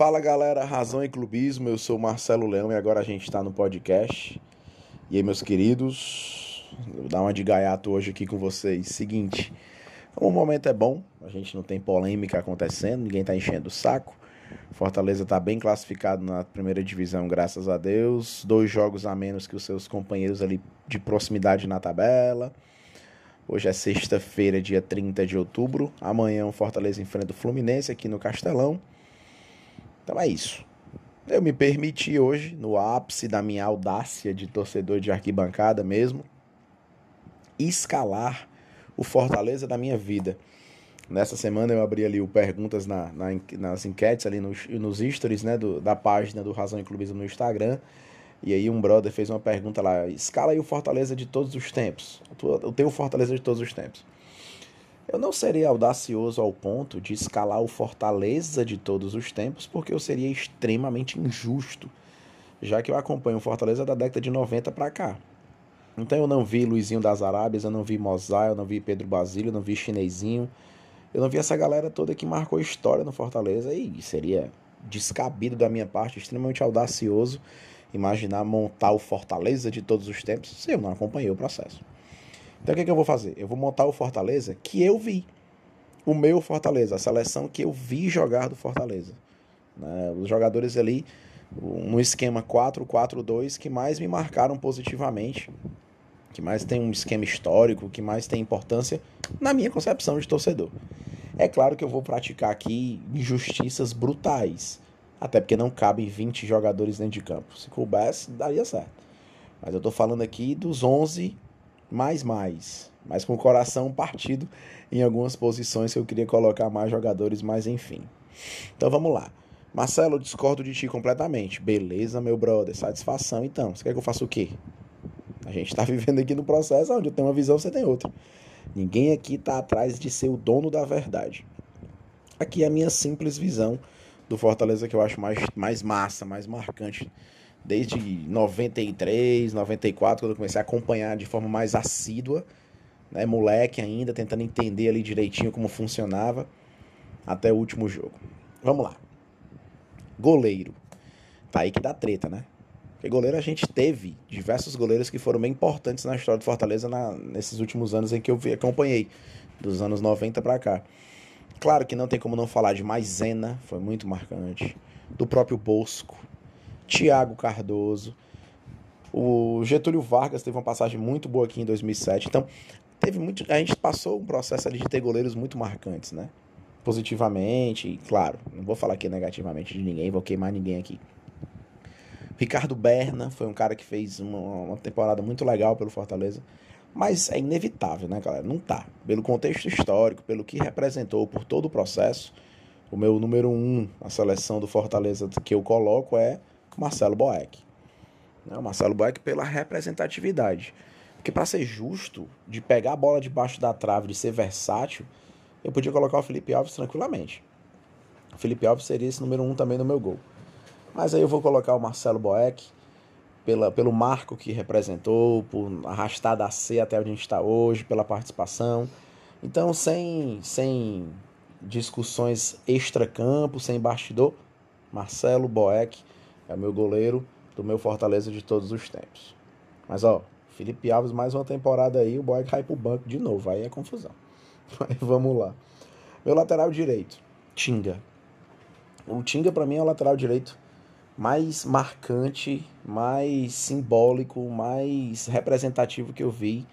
Fala galera, Razão e Clubismo, eu sou Marcelo Leão e agora a gente está no podcast. E aí, meus queridos, vou dar uma de gaiato hoje aqui com vocês. Seguinte, o momento é bom, a gente não tem polêmica acontecendo, ninguém tá enchendo o saco. Fortaleza tá bem classificado na primeira divisão, graças a Deus. Dois jogos a menos que os seus companheiros ali de proximidade na tabela. Hoje é sexta-feira, dia 30 de outubro. Amanhã o Fortaleza enfrenta o Fluminense aqui no Castelão. Então é isso. Eu me permiti hoje, no ápice da minha audácia de torcedor de arquibancada mesmo, escalar o Fortaleza da minha vida. Nessa semana eu abri ali o perguntas na, na, nas enquetes ali nos, nos stories né, do, da página do Razão e Clubismo no Instagram. E aí um brother fez uma pergunta lá, escala aí o Fortaleza de todos os tempos. Eu tenho o Fortaleza de todos os tempos. Eu não seria audacioso ao ponto de escalar o Fortaleza de todos os tempos, porque eu seria extremamente injusto, já que eu acompanho o Fortaleza da década de 90 para cá. Então eu não vi Luizinho das Arábias, eu não vi Mozart, eu não vi Pedro Basílio, eu não vi Chinesinho, eu não vi essa galera toda que marcou história no Fortaleza e seria descabido da minha parte, extremamente audacioso imaginar montar o Fortaleza de todos os tempos se eu não acompanhei o processo. Então o que, é que eu vou fazer? Eu vou montar o Fortaleza que eu vi. O meu Fortaleza, a seleção que eu vi jogar do Fortaleza. Né? Os jogadores ali, no esquema 4-4-2, que mais me marcaram positivamente, que mais tem um esquema histórico, que mais tem importância na minha concepção de torcedor. É claro que eu vou praticar aqui injustiças brutais, até porque não cabem 20 jogadores dentro de campo. Se coubesse, daria certo. Mas eu estou falando aqui dos 11 mais mais, mas com o coração partido em algumas posições que eu queria colocar mais jogadores, mas enfim. Então vamos lá. Marcelo, discordo de ti completamente. Beleza, meu brother, satisfação então. Você quer que eu faça o quê? A gente está vivendo aqui no processo onde eu tenho uma visão, você tem outra. Ninguém aqui está atrás de ser o dono da verdade. Aqui é a minha simples visão do Fortaleza que eu acho mais, mais massa, mais marcante desde 93, 94, quando eu comecei a acompanhar de forma mais assídua, né, moleque ainda, tentando entender ali direitinho como funcionava, até o último jogo. Vamos lá. Goleiro. Tá aí que dá treta, né? Porque goleiro a gente teve diversos goleiros que foram bem importantes na história do Fortaleza na, nesses últimos anos em que eu acompanhei, dos anos 90 para cá. Claro que não tem como não falar de Maisena, foi muito marcante. Do próprio Bosco, Tiago Cardoso. O Getúlio Vargas teve uma passagem muito boa aqui em 2007. Então, teve muito, a gente passou um processo ali de ter goleiros muito marcantes, né? Positivamente, e claro, não vou falar aqui negativamente de ninguém, vou queimar ninguém aqui. Ricardo Berna foi um cara que fez uma, uma temporada muito legal pelo Fortaleza. Mas é inevitável, né, galera? Não tá. Pelo contexto histórico, pelo que representou, por todo o processo, o meu número um na seleção do Fortaleza que eu coloco é Marcelo Boeck. Né? O Marcelo Boeck pela representatividade. Porque para ser justo, de pegar a bola debaixo da trave, de ser versátil, eu podia colocar o Felipe Alves tranquilamente. O Felipe Alves seria esse número um também no meu gol. Mas aí eu vou colocar o Marcelo Boeck pela, pelo marco que representou, por arrastar da C até onde a gente está hoje, pela participação. Então, sem, sem discussões extra-campo, sem bastidor, Marcelo Boeck é o meu goleiro do meu Fortaleza de todos os tempos. Mas ó, Felipe Alves mais uma temporada aí, o boy cai pro banco de novo, aí é confusão. Mas vamos lá. Meu lateral direito, Tinga. O Tinga para mim é o lateral direito mais marcante, mais simbólico, mais representativo que eu vi,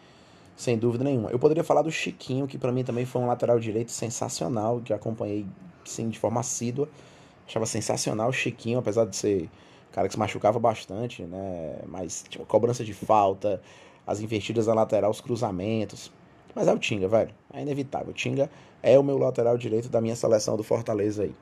sem dúvida nenhuma. Eu poderia falar do Chiquinho, que para mim também foi um lateral direito sensacional, que acompanhei sim de forma assídua. Achava sensacional o Chiquinho, apesar de ser cara que se machucava bastante, né? Mas tipo, cobrança de falta, as invertidas na lateral, os cruzamentos. Mas é o Tinga, velho. É inevitável. O Tinga é o meu lateral direito da minha seleção do Fortaleza aí.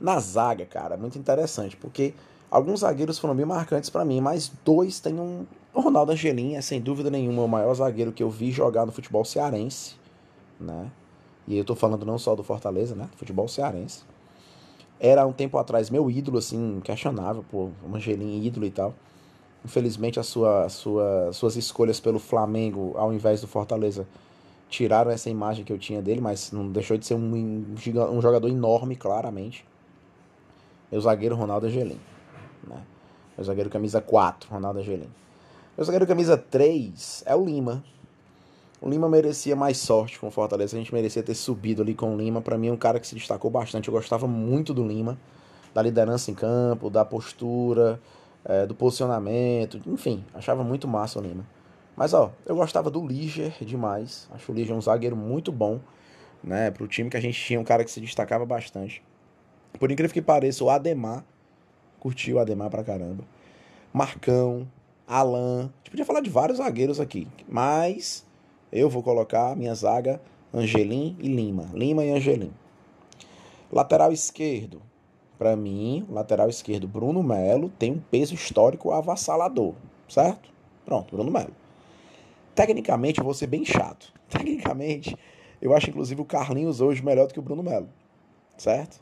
Na zaga, cara, muito interessante, porque alguns zagueiros foram bem marcantes para mim, mas dois tem um. O Ronaldo Angelim é sem dúvida nenhuma o maior zagueiro que eu vi jogar no futebol cearense, né? E eu tô falando não só do Fortaleza, né? Futebol cearense era um tempo atrás meu ídolo, assim, questionável, pô, Angelim ídolo e tal. Infelizmente, a sua, a sua, suas escolhas pelo Flamengo, ao invés do Fortaleza, tiraram essa imagem que eu tinha dele, mas não deixou de ser um, um jogador enorme, claramente. Meu zagueiro, Ronaldo Angelim. Né? Meu zagueiro camisa 4, Ronaldo Angelim. Meu zagueiro camisa 3 é o Lima. O Lima merecia mais sorte com o Fortaleza. A gente merecia ter subido ali com o Lima. Para mim, é um cara que se destacou bastante. Eu gostava muito do Lima, da liderança em campo, da postura, é, do posicionamento. Enfim, achava muito massa o Lima. Mas, ó, eu gostava do Liger demais. Acho o Liger um zagueiro muito bom, né? Pro time que a gente tinha, um cara que se destacava bastante. Por incrível que pareça, o Ademar. Curtiu o Ademar pra caramba. Marcão, Alan. A gente podia falar de vários zagueiros aqui. Mas eu vou colocar minha zaga Angelim e Lima. Lima e Angelim. Lateral esquerdo. Para mim, lateral esquerdo Bruno Melo tem um peso histórico avassalador, certo? Pronto, Bruno Melo. Tecnicamente, eu vou ser bem chato. Tecnicamente, eu acho inclusive o Carlinhos hoje melhor do que o Bruno Melo, certo?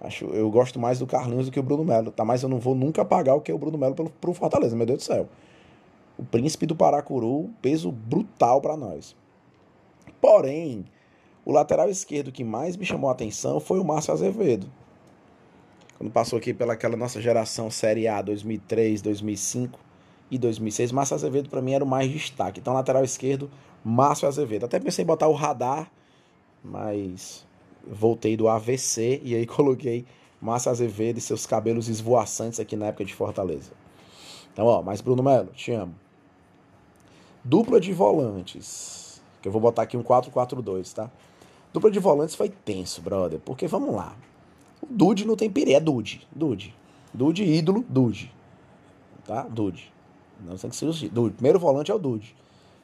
Acho, eu gosto mais do Carlinhos do que o Bruno Melo, tá? Mas eu não vou nunca pagar o que é o Bruno Melo pelo, pro Fortaleza, meu Deus do céu o príncipe do Paracuru, peso brutal para nós. Porém, o lateral esquerdo que mais me chamou a atenção foi o Márcio Azevedo. Quando passou aqui pelaquela nossa geração Série A 2003, 2005 e 2006, Márcio Azevedo para mim era o mais destaque. Então, lateral esquerdo, Márcio Azevedo. Até pensei em botar o radar, mas voltei do AVC e aí coloquei Márcio Azevedo e seus cabelos esvoaçantes aqui na época de Fortaleza. Então, ó, mas Bruno Melo, te amo. Dupla de volantes. Que eu vou botar aqui um 4-4-2, tá? Dupla de volantes foi tenso, brother. Porque vamos lá. O Dude não tem perigo. É Dude. Dude. Dude, ídolo, Dude. Tá? Dude. Não tem que ser Dude. Primeiro volante é o Dude.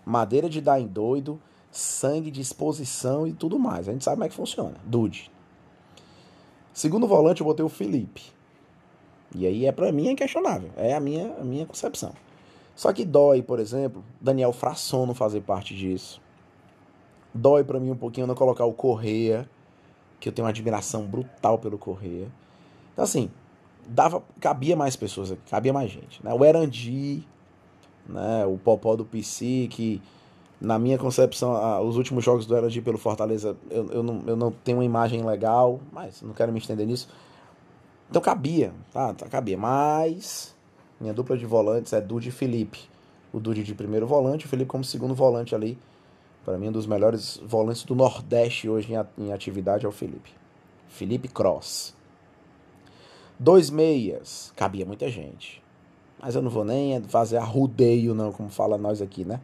Madeira de dar em doido, sangue de exposição e tudo mais. A gente sabe como é que funciona. Dude. Segundo volante eu botei o Felipe. E aí é para mim é inquestionável. É a minha, a minha concepção. Só que dói, por exemplo, Daniel Frasson não fazer parte disso. Dói para mim um pouquinho não colocar o Correia, que eu tenho uma admiração brutal pelo Correia. Então, assim, dava, cabia mais pessoas aqui, cabia mais gente. Né? O Erandi, né? o Popó do PC, que na minha concepção, os últimos jogos do Erandi pelo Fortaleza, eu, eu, não, eu não tenho uma imagem legal, mas não quero me estender nisso. Então cabia, tá, tá cabia, mas minha dupla de volantes é Dude e Felipe. O Dude de primeiro volante, o Felipe como segundo volante ali. Para mim, um dos melhores volantes do Nordeste hoje em atividade é o Felipe. Felipe Cross. Dois meias. Cabia muita gente. Mas eu não vou nem fazer arrudeio, não, como fala nós aqui, né?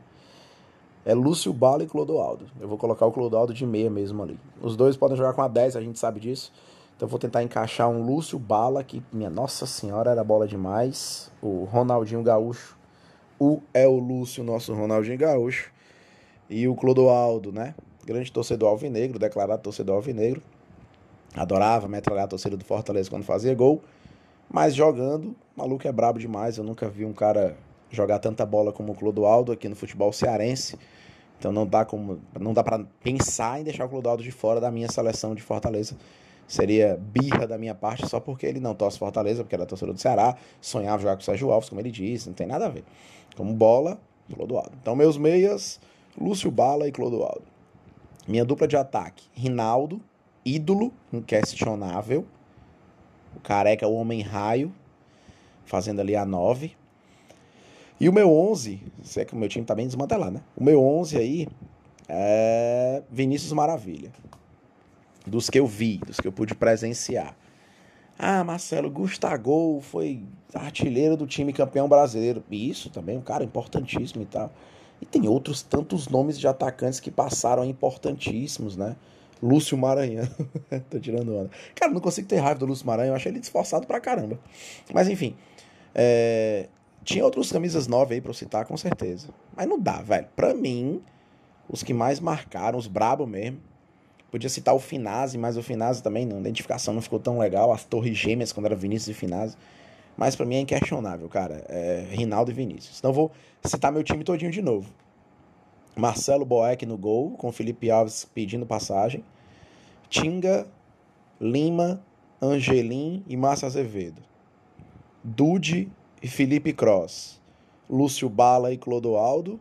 É Lúcio Bala e Clodoaldo. Eu vou colocar o Clodoaldo de meia mesmo ali. Os dois podem jogar com a 10, a gente sabe disso. Então vou tentar encaixar um Lúcio Bala, que minha nossa senhora era bola demais. O Ronaldinho Gaúcho. O é o Lúcio, nosso Ronaldinho Gaúcho. E o Clodoaldo, né? Grande torcedor alvinegro, declarado torcedor alvinegro. Adorava metralhar a torcida do Fortaleza quando fazia gol. Mas jogando, o maluco é brabo demais. Eu nunca vi um cara jogar tanta bola como o Clodoaldo aqui no futebol cearense. Então não dá como não dá para pensar em deixar o Clodoaldo de fora da minha seleção de Fortaleza seria birra da minha parte só porque ele não torce Fortaleza, porque era torcedor do Ceará, sonhava jogar com o Sérgio Alves, como ele disse, não tem nada a ver. Como bola, Clodoaldo. Então, meus meias, Lúcio Bala e Clodoaldo. Minha dupla de ataque, Rinaldo, ídolo, inquestionável. O careca, o homem raio, fazendo ali a 9. E o meu 11, sei que o meu time tá bem desmantelado, né? O meu 11 aí é Vinícius Maravilha dos que eu vi, dos que eu pude presenciar. Ah, Marcelo, Gustavo foi artilheiro do time campeão brasileiro. Isso também, um cara importantíssimo e tal. E tem outros tantos nomes de atacantes que passaram importantíssimos, né? Lúcio Maranhão. Tô tirando onda. Cara, não consigo ter raiva do Lúcio Maranhão. Eu achei ele esforçado pra caramba. Mas enfim. É... Tinha outros camisas 9 aí pra eu citar, com certeza. Mas não dá, velho. Pra mim, os que mais marcaram, os brabo mesmo, Podia citar o Finazzi, mas o Finazzi também. A identificação não ficou tão legal. As Torres Gêmeas, quando era Vinícius e Finazzi. Mas para mim é inquestionável, cara. É Rinaldo e Vinícius. Então vou citar meu time todinho de novo. Marcelo Boeck no gol, com Felipe Alves pedindo passagem. Tinga, Lima, Angelim e Márcio Azevedo. Dude e Felipe Cross. Lúcio Bala e Clodoaldo.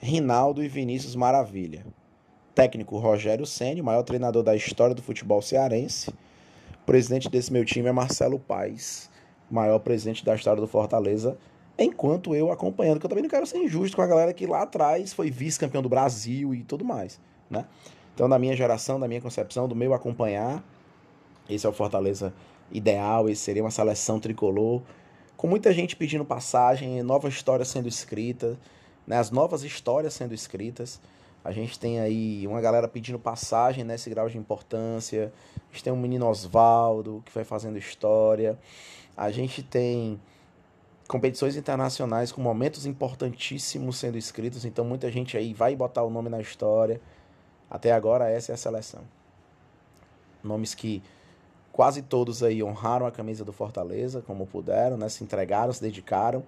Rinaldo e Vinícius Maravilha técnico Rogério Ceni, o maior treinador da história do futebol cearense. O presidente desse meu time é Marcelo Paes, maior presidente da história do Fortaleza, enquanto eu acompanhando, que eu também não quero ser injusto com a galera que lá atrás foi vice-campeão do Brasil e tudo mais, né? Então, na minha geração, da minha concepção, do meu acompanhar, esse é o Fortaleza ideal, esse seria uma seleção tricolor, com muita gente pedindo passagem, nova história sendo escrita, né, as novas histórias sendo escritas. A gente tem aí uma galera pedindo passagem nesse grau de importância. A gente tem um menino Oswaldo que vai fazendo história. A gente tem competições internacionais com momentos importantíssimos sendo escritos. Então muita gente aí vai botar o nome na história. Até agora essa é a seleção. Nomes que quase todos aí honraram a camisa do Fortaleza como puderam, né? Se entregaram, se dedicaram.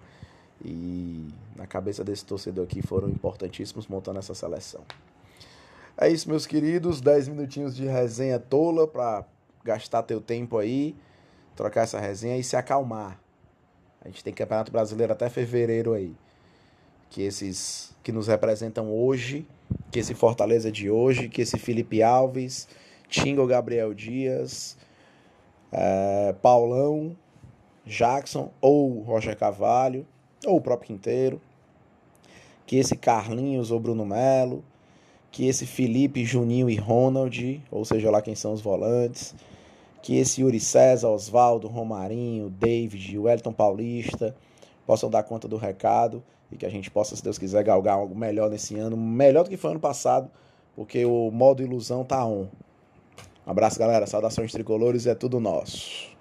E na cabeça desse torcedor aqui foram importantíssimos montando essa seleção. É isso, meus queridos. 10 minutinhos de resenha tola para gastar teu tempo aí, trocar essa resenha e se acalmar. A gente tem Campeonato Brasileiro até fevereiro aí. Que esses que nos representam hoje, que esse Fortaleza de hoje, que esse Felipe Alves, Tingo Gabriel Dias, é, Paulão, Jackson ou Roger Cavalho ou o próprio Quinteiro, que esse Carlinhos ou Bruno Melo, que esse Felipe, Juninho e Ronald, ou seja lá quem são os volantes, que esse Yuri César, Oswaldo, Romarinho, David, Wellington Paulista possam dar conta do recado e que a gente possa, se Deus quiser, galgar algo melhor nesse ano, melhor do que foi ano passado, porque o modo ilusão tá on. Um abraço, galera. Saudações tricolores, é tudo nosso.